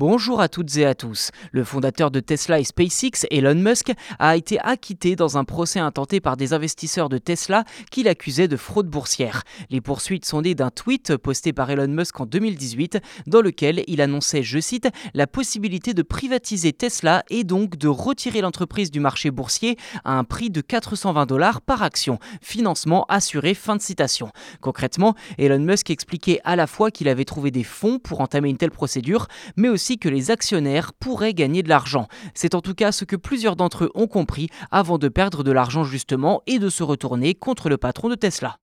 Bonjour à toutes et à tous. Le fondateur de Tesla et SpaceX, Elon Musk, a été acquitté dans un procès intenté par des investisseurs de Tesla qui l'accusaient de fraude boursière. Les poursuites sont nées d'un tweet posté par Elon Musk en 2018 dans lequel il annonçait, je cite, la possibilité de privatiser Tesla et donc de retirer l'entreprise du marché boursier à un prix de 420 dollars par action. Financement assuré, fin de citation. Concrètement, Elon Musk expliquait à la fois qu'il avait trouvé des fonds pour entamer une telle procédure, mais aussi que les actionnaires pourraient gagner de l'argent. C'est en tout cas ce que plusieurs d'entre eux ont compris avant de perdre de l'argent justement et de se retourner contre le patron de Tesla.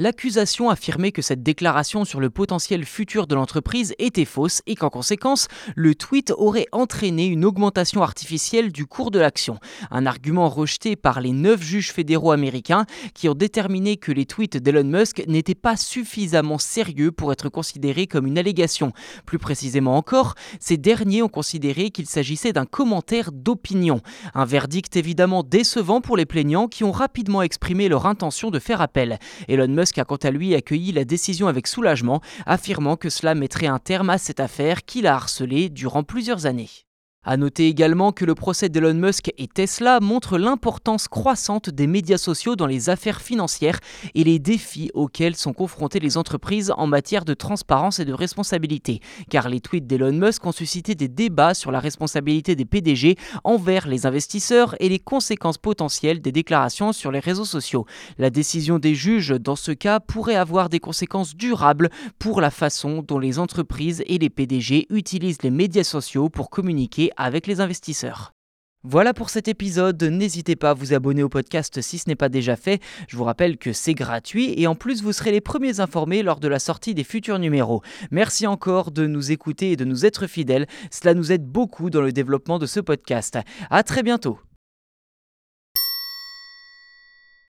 L'accusation affirmait que cette déclaration sur le potentiel futur de l'entreprise était fausse et qu'en conséquence, le tweet aurait entraîné une augmentation artificielle du cours de l'action. Un argument rejeté par les neuf juges fédéraux américains qui ont déterminé que les tweets d'Elon Musk n'étaient pas suffisamment sérieux pour être considérés comme une allégation. Plus précisément encore, ces derniers ont considéré qu'il s'agissait d'un commentaire d'opinion. Un verdict évidemment décevant pour les plaignants qui ont rapidement exprimé leur intention de faire appel. Elon Musk a quant à lui accueilli la décision avec soulagement, affirmant que cela mettrait un terme à cette affaire qu'il a harcelée durant plusieurs années. A noter également que le procès d'Elon Musk et Tesla montre l'importance croissante des médias sociaux dans les affaires financières et les défis auxquels sont confrontées les entreprises en matière de transparence et de responsabilité. Car les tweets d'Elon Musk ont suscité des débats sur la responsabilité des PDG envers les investisseurs et les conséquences potentielles des déclarations sur les réseaux sociaux. La décision des juges dans ce cas pourrait avoir des conséquences durables pour la façon dont les entreprises et les PDG utilisent les médias sociaux pour communiquer avec les investisseurs. Voilà pour cet épisode, n'hésitez pas à vous abonner au podcast si ce n'est pas déjà fait, je vous rappelle que c'est gratuit et en plus vous serez les premiers informés lors de la sortie des futurs numéros. Merci encore de nous écouter et de nous être fidèles, cela nous aide beaucoup dans le développement de ce podcast. A très bientôt